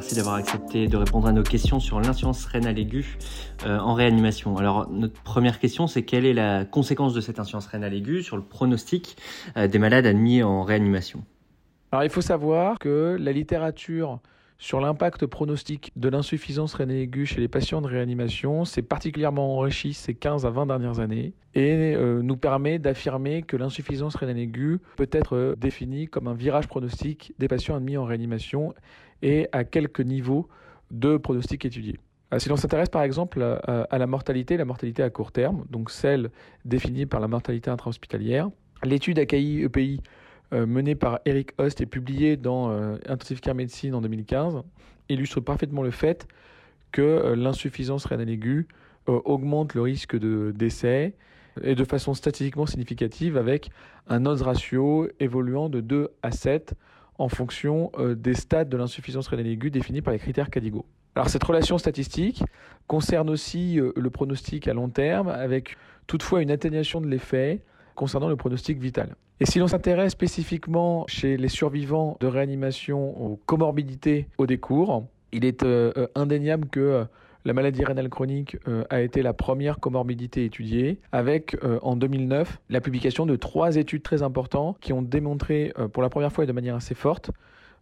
merci d'avoir accepté de répondre à nos questions sur l'insuffisance rénale aiguë euh, en réanimation. Alors notre première question, c'est quelle est la conséquence de cette insuffisance rénale aiguë sur le pronostic euh, des malades admis en réanimation? Alors il faut savoir que la littérature sur l'impact pronostic de l'insuffisance rénale aiguë chez les patients de réanimation s'est particulièrement enrichi ces 15 à 20 dernières années et euh, nous permet d'affirmer que l'insuffisance rénale aiguë peut être euh, définie comme un virage pronostic des patients admis en réanimation et à quelques niveaux de pronostic étudiés. Euh, si l'on s'intéresse par exemple à la mortalité, la mortalité à court terme, donc celle définie par la mortalité intra-hospitalière, l'étude AKI-EPI euh, mené par Eric Host et publié dans euh, Intensive Care Medicine en 2015 illustre parfaitement le fait que euh, l'insuffisance rénale aiguë augmente le risque de décès et de façon statistiquement significative avec un odds ratio évoluant de 2 à 7 en fonction des stades de l'insuffisance rénale aiguë définis par les critères CADIGO. Alors cette relation statistique concerne aussi le pronostic à long terme avec toutefois une atténuation de l'effet concernant le pronostic vital. Et si l'on s'intéresse spécifiquement chez les survivants de réanimation aux comorbidités au décours, il est euh, euh, indéniable que euh, la maladie rénale chronique a été la première comorbidité étudiée, avec en 2009 la publication de trois études très importantes qui ont démontré pour la première fois et de manière assez forte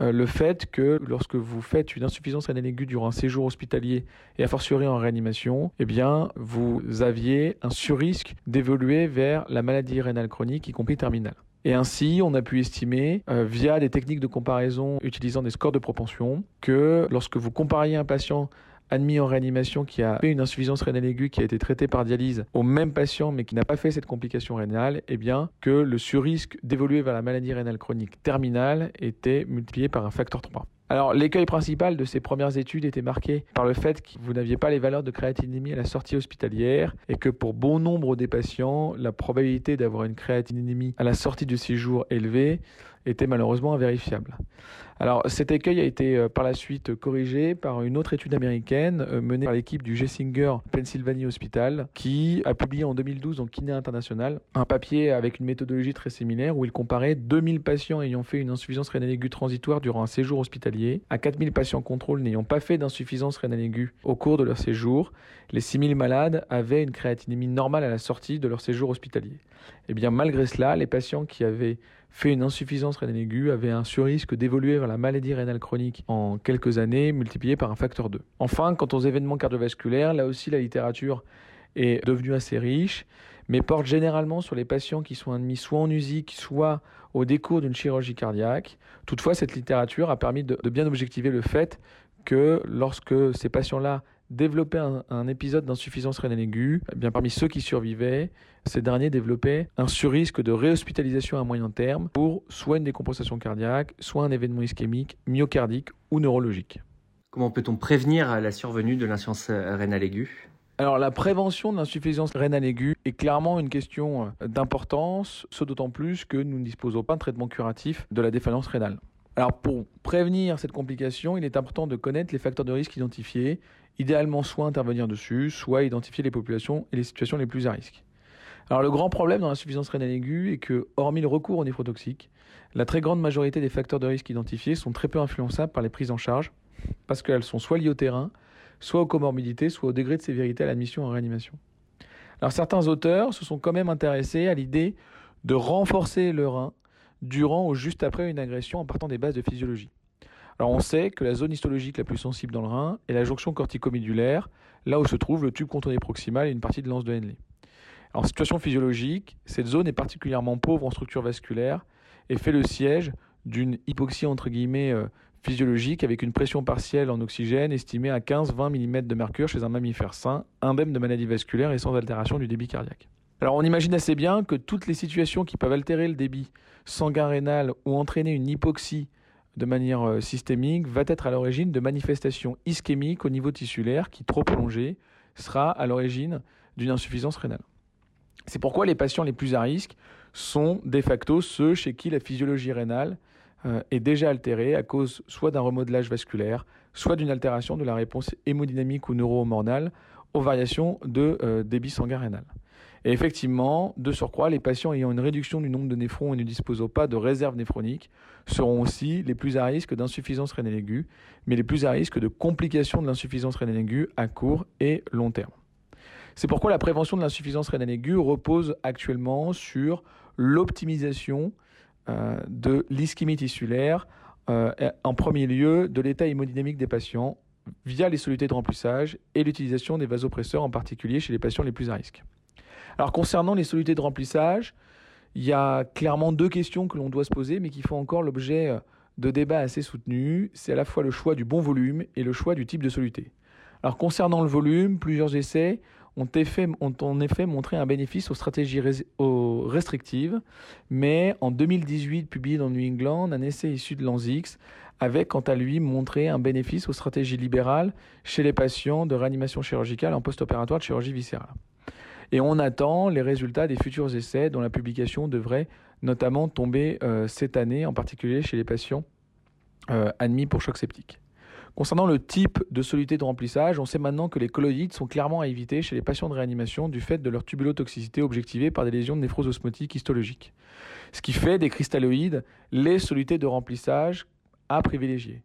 le fait que lorsque vous faites une insuffisance rénale aiguë durant un séjour hospitalier et a fortiori en réanimation, eh bien, vous aviez un surrisque d'évoluer vers la maladie rénale chronique, y compris terminale. Et ainsi, on a pu estimer, euh, via des techniques de comparaison utilisant des scores de propension, que lorsque vous compariez un patient admis en réanimation qui a fait une insuffisance rénale aiguë qui a été traitée par dialyse au même patient mais qui n'a pas fait cette complication rénale, eh bien que le surrisque d'évoluer vers la maladie rénale chronique terminale était multiplié par un facteur 3. Alors, l'écueil principal de ces premières études était marqué par le fait que vous n'aviez pas les valeurs de créatinémie à la sortie hospitalière et que pour bon nombre des patients, la probabilité d'avoir une créatinémie à la sortie du séjour élevée était malheureusement invérifiable. Alors cet écueil a été euh, par la suite corrigé par une autre étude américaine euh, menée par l'équipe du Gessinger Pennsylvania Hospital qui a publié en 2012 dans Kiné International un papier avec une méthodologie très similaire où il comparait 2000 patients ayant fait une insuffisance rénale aiguë transitoire durant un séjour hospitalier à 4000 patients contrôle n'ayant pas fait d'insuffisance rénale aiguë au cours de leur séjour. Les 6000 malades avaient une créatinémie normale à la sortie de leur séjour hospitalier. Et eh bien malgré cela, les patients qui avaient fait une insuffisance rénale aiguë avait un surrisque d'évoluer vers la maladie rénale chronique en quelques années, multiplié par un facteur 2. Enfin, quant aux événements cardiovasculaires, là aussi la littérature est devenue assez riche, mais porte généralement sur les patients qui sont admis soit en USIC, soit au décours d'une chirurgie cardiaque. Toutefois, cette littérature a permis de, de bien objectiver le fait que lorsque ces patients-là développaient un, épisode d'insuffisance rénale aiguë, eh bien parmi ceux qui survivaient, ces derniers développaient un surrisque de réhospitalisation à moyen terme pour soit une décompensation cardiaque, soit un événement ischémique, myocardique ou neurologique. Comment peut-on prévenir la survenue de l'insuffisance rénale aiguë? Alors la prévention de l'insuffisance rénale aiguë est clairement une question d'importance, ce d'autant plus que nous ne disposons pas de traitement curatif de la défaillance rénale. Pour prévenir cette complication, il est important de connaître les facteurs de risque identifiés, idéalement soit intervenir dessus, soit identifier les populations et les situations les plus à risque. Le grand problème dans l'insuffisance rénale aiguë est que, hormis le recours aux néphrotoxiques, la très grande majorité des facteurs de risque identifiés sont très peu influençables par les prises en charge, parce qu'elles sont soit liées au terrain, soit aux comorbidités, soit au degré de sévérité à l'admission en réanimation. Certains auteurs se sont quand même intéressés à l'idée de renforcer le rein durant ou juste après une agression en partant des bases de physiologie. Alors on sait que la zone histologique la plus sensible dans le rein est la jonction corticomédulaire, là où se trouve le tube contourné proximal et une partie de l'anse de Henle. En situation physiologique, cette zone est particulièrement pauvre en structure vasculaire et fait le siège d'une hypoxie entre guillemets euh, physiologique avec une pression partielle en oxygène estimée à 15-20 mm de mercure chez un mammifère sain, indemne de maladie vasculaire et sans altération du débit cardiaque. Alors on imagine assez bien que toutes les situations qui peuvent altérer le débit sanguin rénal ou entraîner une hypoxie de manière euh, systémique va être à l'origine de manifestations ischémiques au niveau tissulaire qui, trop prolongées, sera à l'origine d'une insuffisance rénale. C'est pourquoi les patients les plus à risque sont de facto ceux chez qui la physiologie rénale euh, est déjà altérée à cause soit d'un remodelage vasculaire, soit d'une altération de la réponse hémodynamique ou neurohormonale aux variations de euh, débit sanguin rénal. Et effectivement, de surcroît, les patients ayant une réduction du nombre de néphrons et ne disposant pas de réserve néphronique seront aussi les plus à risque d'insuffisance rénale aiguë, mais les plus à risque de complications de l'insuffisance rénale aiguë à court et long terme. C'est pourquoi la prévention de l'insuffisance rénale aiguë repose actuellement sur l'optimisation euh, de l'ischémie tissulaire, euh, en premier lieu de l'état hémodynamique des patients via les solutés de remplissage et l'utilisation des vasopresseurs en particulier chez les patients les plus à risque. Alors concernant les solutés de remplissage, il y a clairement deux questions que l'on doit se poser mais qui font encore l'objet euh, de débats assez soutenus. C'est à la fois le choix du bon volume et le choix du type de soluté. Alors concernant le volume, plusieurs essais ont, en effet montré un bénéfice aux stratégies restrictives, mais en 2018 publié dans New England, un essai issu de l'ANZIX avait quant à lui montré un bénéfice aux stratégies libérales chez les patients de réanimation chirurgicale en post-opératoire de chirurgie viscérale. Et on attend les résultats des futurs essais dont la publication devrait notamment tomber euh, cette année, en particulier chez les patients euh, admis pour choc septique. Concernant le type de soluté de remplissage, on sait maintenant que les colloïdes sont clairement à éviter chez les patients de réanimation du fait de leur tubulotoxicité objectivée par des lésions de néphrose osmotique histologique. Ce qui fait des cristalloïdes les solutés de remplissage à privilégier.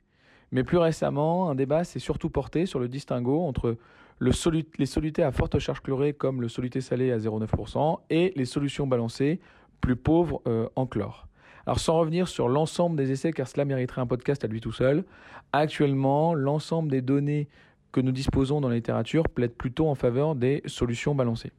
Mais plus récemment, un débat s'est surtout porté sur le distinguo entre le les solutés à forte charge chlorée comme le soluté salé à 0,9% et les solutions balancées plus pauvres euh, en chlore. Alors sans revenir sur l'ensemble des essais, car cela mériterait un podcast à lui tout seul, actuellement, l'ensemble des données que nous disposons dans la littérature plaident plutôt en faveur des solutions balancées.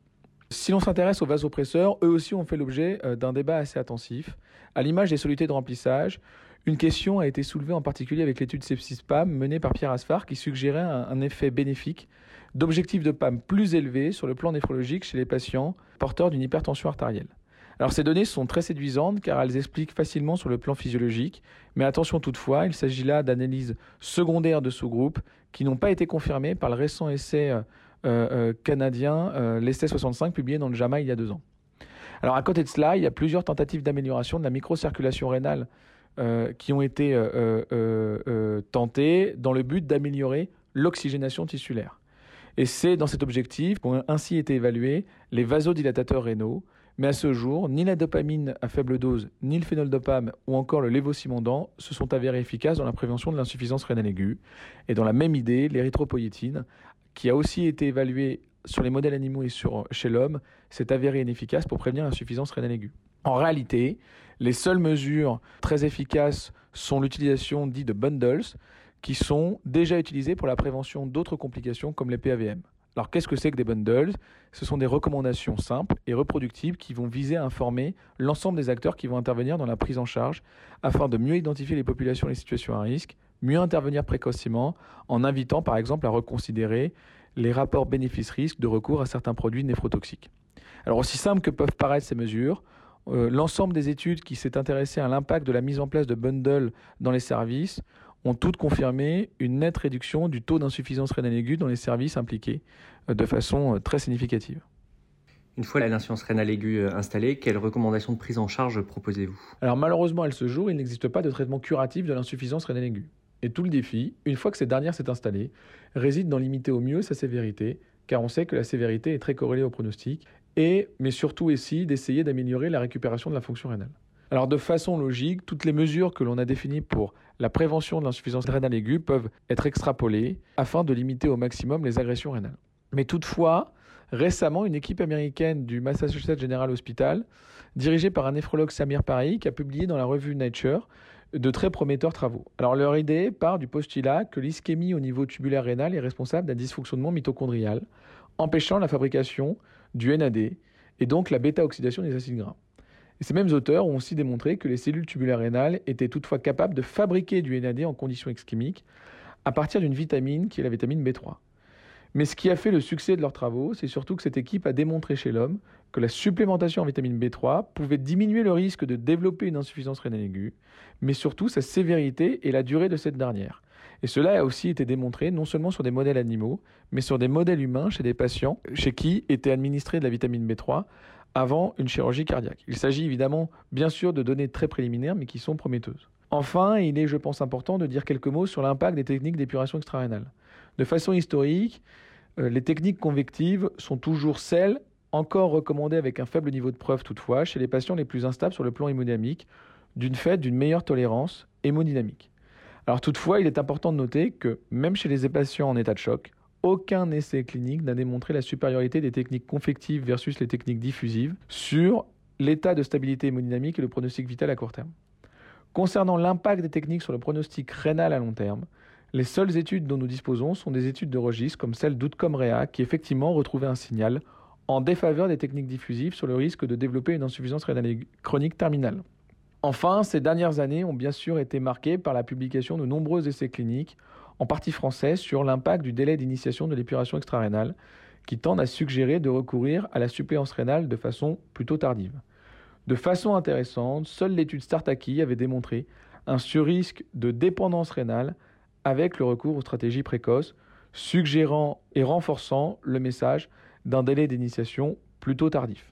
Si l'on s'intéresse aux vasopresseurs, eux aussi ont fait l'objet euh, d'un débat assez intensif. À l'image des solutés de remplissage, une question a été soulevée en particulier avec l'étude Sepsis-PAM menée par Pierre Asfar qui suggérait un, effet bénéfique d'objectifs de PAM plus élevés sur le plan néphrologique chez les patients porteurs d'une hypertension artérielle. Alors ces données sont très séduisantes car elles expliquent facilement sur le plan physiologique, mais attention toutefois, il s'agit là d'analyses secondaires de sous-groupes qui n'ont pas été confirmées par le récent essai euh, euh, canadien, euh, l'essai 65, publié dans le JAMA il y a deux ans. Alors à côté de cela, il y a plusieurs tentatives d'amélioration de la microcirculation rénale qui ont été tentées dans le but d'améliorer l'oxygénation tissulaire. Et c'est dans cet objectif qu'ont ainsi été évalués les vasodilatateurs rénaux, mais à ce jour, ni la dopamine à faible dose, ni le phénoldopam ou encore le lévosimondan se sont avérés efficaces dans la prévention de l'insuffisance rénale aiguë. Et dans la même idée, l'érythropoïétine, qui a aussi été évaluée sur les modèles animaux et sur, chez l'homme, s'est avérée inefficace pour prévenir l'insuffisance rénale aiguë. En réalité, les seules mesures très efficaces sont l'utilisation dite de bundles, qui sont déjà utilisés pour la prévention d'autres complications comme les PAVM. Alors qu'est-ce que c'est que des bundles? Ce sont des recommandations simples et reproductibles qui vont viser à informer l'ensemble des acteurs qui vont intervenir dans la prise en charge afin de mieux identifier les populations et les situations à risque, mieux intervenir précocement en invitant par exemple à reconsidérer les rapports bénéfices-risques de recours à certains produits néphrotoxiques. Alors aussi simple que peuvent paraître ces mesures, euh, l'ensemble des études qui s'est intéressé à l'impact de la mise en place de bundles dans les services ont toutes confirmé une nette réduction du taux d'insuffisance rénale aiguë dans les services impliqués euh, de façon euh, très significative. Une fois l'insuffisance rénale aiguë installée, quelles recommandations de prise en charge proposez-vous? Alors malheureusement, à ce jour, il n'existe pas de traitement curatif de l'insuffisance rénale aiguë. Et tout le défi, une fois que cette dernière s'est installée, réside dans limiter au mieux sa sévérité, car on sait que la sévérité est très corrélée au pronostic, et, mais surtout aussi d'essayer d'améliorer la récupération de la fonction rénale. Alors de façon logique, toutes les mesures que l'on a définies pour la prévention de l'insuffisance rénale aiguë peuvent être extrapolées afin de limiter au maximum les agressions rénales. Mais toutefois, récemment, une équipe américaine du Massachusetts General Hospital, dirigée par un néphrologue Samir Parik, a publié dans la revue Nature de très prometteurs travaux. Alors leur idée part du postulat que l'ischémie au niveau tubulaire rénal est responsable d'un dysfonctionnement mitochondrial, empêchant la fabrication du NAD et donc la bêta-oxydation des acides gras. Ces mêmes auteurs ont aussi démontré que les cellules tubulaires rénales étaient toutefois capables de fabriquer du NAD en conditions ischémiques à partir d'une vitamine qui est la vitamine B3. Mais ce qui a fait le succès de leurs travaux, c'est surtout que cette équipe a démontré chez l'homme que la supplémentation en vitamine B3 pouvait diminuer le risque de développer une insuffisance rénale aiguë, mais surtout sa sévérité et la durée de cette dernière. Et cela a aussi été démontré non seulement sur des modèles animaux, mais sur des modèles humains chez des patients chez qui était administrée de la vitamine B3 avant une chirurgie cardiaque. Il s'agit évidemment bien sûr de données très préliminaires mais qui sont prometteuses. Enfin, il est, je pense, important de dire quelques mots sur l'impact des techniques d'épuration extra-rénale. De façon historique, euh, les techniques convectives sont toujours celles encore recommandé avec un faible niveau de preuve toutefois chez les patients les plus instables sur le plan hémodynamique, d'une fait d'une meilleure tolérance hémodynamique. Alors toutefois, il est important de noter que même chez les patients en état de choc, aucun essai clinique n'a démontré la supériorité des techniques confectives versus les techniques diffusives sur l'état de stabilité hémodynamique et le pronostic vital à court terme. Concernant l'impact des techniques sur le pronostic rénal à long terme, les seules études dont nous disposons sont des études de registre comme celle d'Outcome-REA qui effectivement retrouvaient un signal en défaveur des techniques diffusives sur le risque de développer une insuffisance rénale chronique terminale. Enfin, ces dernières années ont bien sûr été marquées par la publication de nombreux essais cliniques, en partie français, sur l'impact du délai d'initiation de l'épuration extrarénale, qui tendent à suggérer de recourir à la suppléance rénale de façon plutôt tardive. De façon intéressante, seule l'étude Startaki avait démontré un surrisque de dépendance rénale avec le recours aux stratégies précoces, suggérant et renforçant le message d'un délai d'initiation plutôt tardif.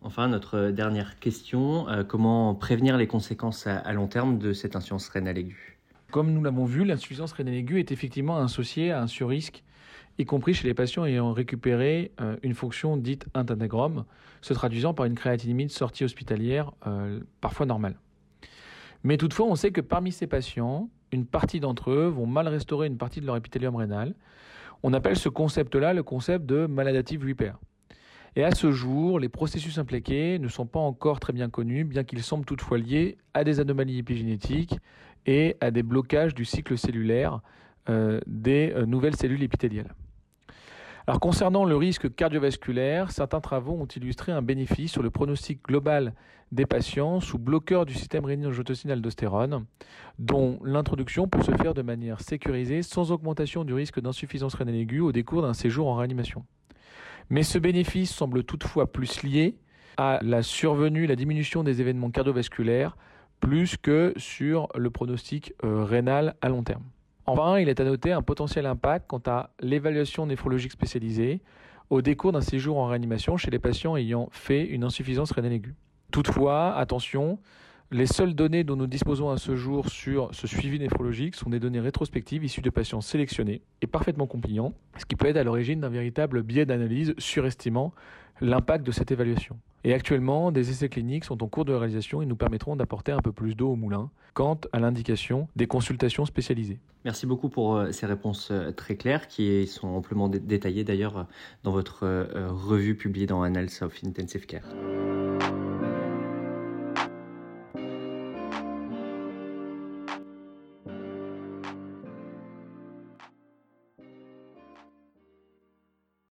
Enfin, notre dernière question, euh, comment prévenir les conséquences à, long terme de cette insuffisance rénale aiguë? Comme nous l'avons vu, l'insuffisance rénale aiguë est effectivement associée à un surrisque, y compris chez les patients ayant récupéré euh, une fonction dite intégrome, se traduisant par une créatininite sortie hospitalière euh, parfois normale. Mais toutefois, on sait que parmi ces patients, une partie d'entre eux vont mal restaurer une partie de leur épithélium rénal, on appelle ce concept-là le concept de maladative repair. Et à ce jour, les processus impliqués ne sont pas encore très bien connus, bien qu'ils semblent toutefois liés à des anomalies épigénétiques et à des blocages du cycle cellulaire euh, des euh, nouvelles cellules épithéliales. Concernant le risque cardiovasculaire, certains travaux ont illustré un bénéfice sur le pronostic global des patients sous bloqueur du système rénine-angiotensine-aldostérone, dont l'introduction peut se faire de manière sécurisée sans augmentation du risque d'insuffisance rénale aiguë au décours d'un séjour en réanimation. Mais ce bénéfice semble toutefois plus lié à la survenue, la diminution des événements cardiovasculaires, plus que sur le pronostic euh, rénal à long terme. Enfin, il est à noter un potentiel impact quant à l'évaluation néphrologique spécialisée au décours d'un séjour en réanimation chez les patients ayant fait une insuffisance rénale aiguë. Toutefois, attention, les seules données dont nous disposons à ce jour sur ce suivi néphrologique sont des données rétrospectives issues de patients sélectionnés et parfaitement compliants, ce qui peut être à l'origine d'un véritable biais d'analyse surestimant l'impact de cette évaluation. Et actuellement, des essais cliniques sont en cours de réalisation et nous permettront d'apporter un peu plus d'eau au moulin quant à l'indication des consultations spécialisées. Merci beaucoup pour euh, ces réponses euh, très claires qui sont amplement détaillées d'ailleurs dans votre euh, revue publiée dans Annals of Intensive Care.